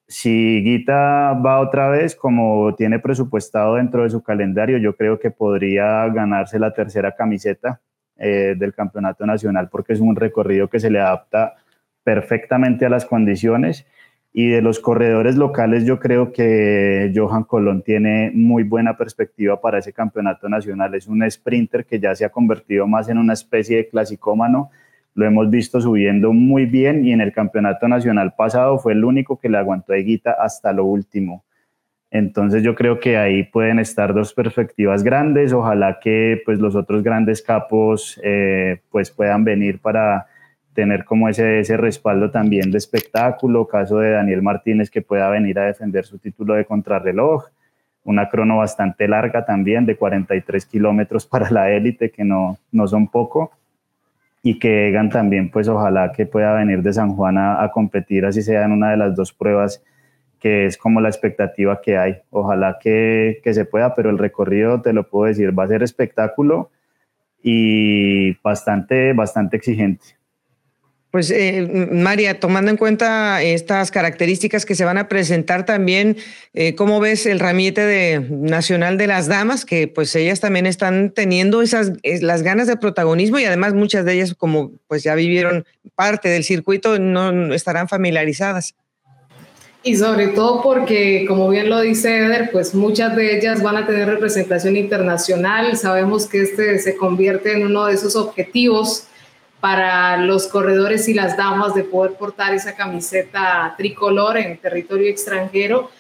si Guita va otra vez, como tiene presupuestado dentro de su calendario, yo creo que podría ganarse la tercera camiseta eh, del campeonato nacional porque es un recorrido que se le adapta perfectamente a las condiciones. Y de los corredores locales, yo creo que Johan Colón tiene muy buena perspectiva para ese campeonato nacional. Es un sprinter que ya se ha convertido más en una especie de clasicómano. Lo hemos visto subiendo muy bien y en el campeonato nacional pasado fue el único que le aguantó a Eguita hasta lo último. Entonces yo creo que ahí pueden estar dos perspectivas grandes. Ojalá que pues los otros grandes capos eh, pues puedan venir para tener como ese, ese respaldo también de espectáculo, caso de Daniel Martínez que pueda venir a defender su título de contrarreloj, una crono bastante larga también de 43 kilómetros para la élite, que no, no son poco, y que Egan también, pues ojalá que pueda venir de San Juan a, a competir, así sea en una de las dos pruebas, que es como la expectativa que hay. Ojalá que, que se pueda, pero el recorrido, te lo puedo decir, va a ser espectáculo y bastante, bastante exigente. Pues eh, María, tomando en cuenta estas características que se van a presentar también, eh, ¿cómo ves el ramillete de, nacional de las damas? Que pues ellas también están teniendo esas las ganas de protagonismo y además muchas de ellas, como pues ya vivieron parte del circuito, no estarán familiarizadas. Y sobre todo porque, como bien lo dice Eder, pues muchas de ellas van a tener representación internacional. Sabemos que este se convierte en uno de esos objetivos para los corredores y las damas de poder portar esa camiseta tricolor en territorio extranjero.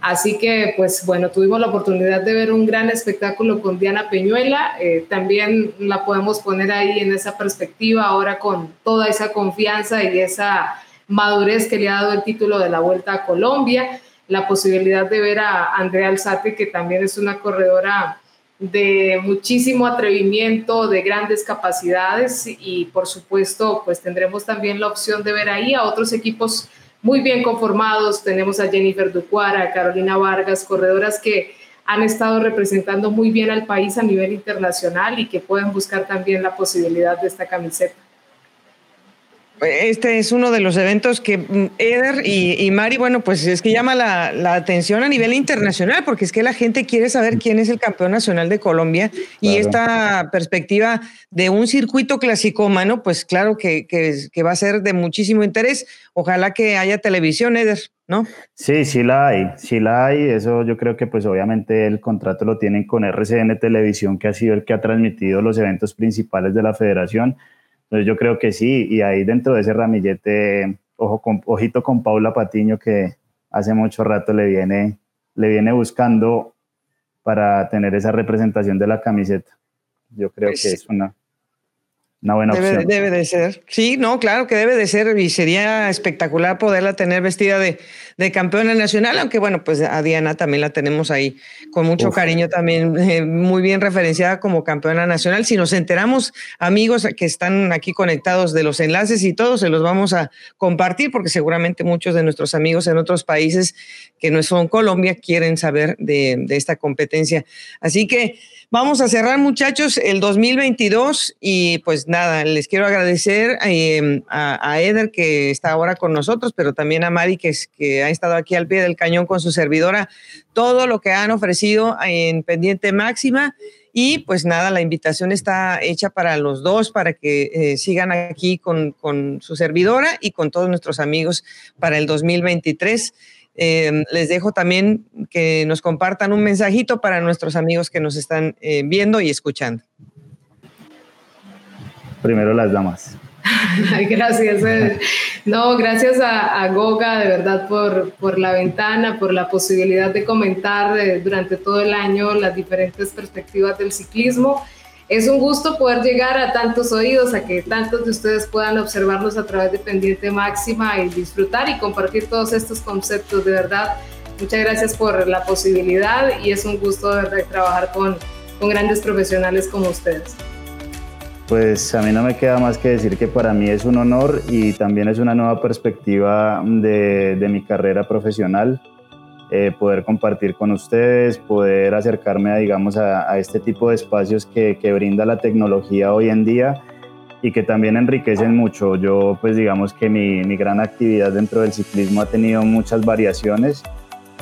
Así que, pues bueno, tuvimos la oportunidad de ver un gran espectáculo con Diana Peñuela. Eh, también la podemos poner ahí en esa perspectiva ahora con toda esa confianza y esa madurez que le ha dado el título de la Vuelta a Colombia. La posibilidad de ver a Andrea Alzate, que también es una corredora de muchísimo atrevimiento, de grandes capacidades y por supuesto pues tendremos también la opción de ver ahí a otros equipos muy bien conformados. Tenemos a Jennifer Ducuara, a Carolina Vargas, corredoras que han estado representando muy bien al país a nivel internacional y que pueden buscar también la posibilidad de esta camiseta. Este es uno de los eventos que mm, Eder y, Mari, bueno, pues es que llama la, atención a nivel internacional, porque es que la gente quiere saber quién es el campeón nacional de Colombia y esta perspectiva de un circuito clasicómano, pues claro que, que, va a ser de muchísimo interés. Ojalá que haya televisión, Eder. ¿no? Sí, sí la hay, sí la hay. Eso yo creo que pues obviamente el contrato lo tienen con RCN Televisión, que ha sido el que ha transmitido los eventos principales de la federación. Entonces yo creo que sí, y ahí dentro de ese ramillete, ojo con, ojito con Paula Patiño, que hace mucho rato le viene, le viene buscando para tener esa representación de la camiseta. Yo creo que es una, una buena debe, opción. Debe de ser. Sí, no, claro que debe de ser y sería espectacular poderla tener vestida de, de campeona nacional, aunque bueno, pues a Diana también la tenemos ahí con mucho Uf. cariño también, eh, muy bien referenciada como campeona nacional. Si nos enteramos, amigos que están aquí conectados de los enlaces y todos, se los vamos a compartir porque seguramente muchos de nuestros amigos en otros países que no son Colombia quieren saber de, de esta competencia. Así que vamos a cerrar, muchachos, el 2022 y pues nada, les quiero agradecer eh, a, a, Eder que está ahora con nosotros, pero también a Mari que, que, ha estado aquí al pie del cañón con su servidora, todo lo que han ofrecido en pendiente máxima. Y pues nada, la invitación está hecha para los dos, para que eh, sigan aquí con, con, su servidora y con todos nuestros amigos para el 2023. Eh, les dejo también que nos compartan un mensajito para nuestros amigos que nos están eh, viendo y escuchando. Primero las damas. [laughs] gracias. No, gracias a, a, Goga de verdad por, por la ventana, por la posibilidad de comentar eh, durante todo el año las diferentes perspectivas del ciclismo. Es un gusto poder llegar a tantos oídos, a que tantos de ustedes puedan observarnos a través de Pendiente Máxima y disfrutar y compartir todos estos conceptos. De verdad, muchas gracias por la posibilidad y es un gusto de verdad trabajar con, con grandes profesionales como ustedes. Pues a mí no me queda más que decir que para mí es un honor y también es una nueva perspectiva de, de mi carrera profesional. Eh, poder compartir con ustedes, poder acercarme a, digamos, a, a este tipo de espacios que, que, brinda la tecnología hoy en día y que también enriquecen mucho. Yo, pues digamos que mi, mi gran actividad dentro del ciclismo ha tenido muchas variaciones,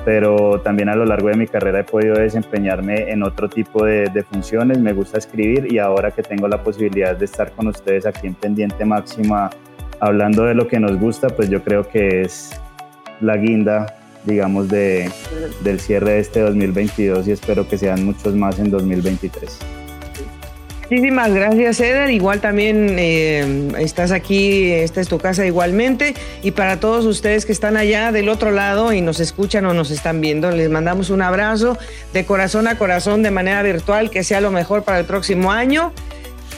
pero también a lo largo de mi carrera he podido desempeñarme en otro tipo de, de, funciones. Me gusta escribir y ahora que tengo la posibilidad de estar con ustedes aquí en Pendiente Máxima hablando de lo que nos gusta, pues yo creo que es la guinda, digamos, de, del cierre de este 2022 y espero que sean muchos más en 2023. Muchísimas gracias, Eder. Igual también eh, estás aquí, esta es tu casa igualmente. Y para todos ustedes que están allá del otro lado y nos escuchan o nos están viendo, les mandamos un abrazo de corazón a corazón de manera virtual, que sea lo mejor para el próximo año.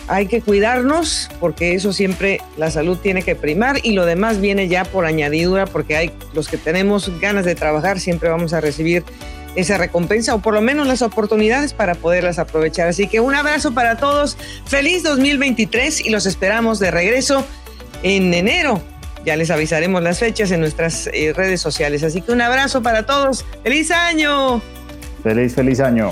Hay que cuidarnos porque eso siempre la salud tiene que primar y lo demás viene ya por añadidura porque hay los que tenemos ganas de trabajar siempre vamos a recibir esa recompensa o por lo menos las oportunidades para poderlas aprovechar. Así que un abrazo para todos, feliz 2023 y los esperamos de regreso en enero. Ya les avisaremos las fechas en nuestras eh, redes sociales. Así que un abrazo para todos, feliz año. Feliz, feliz año.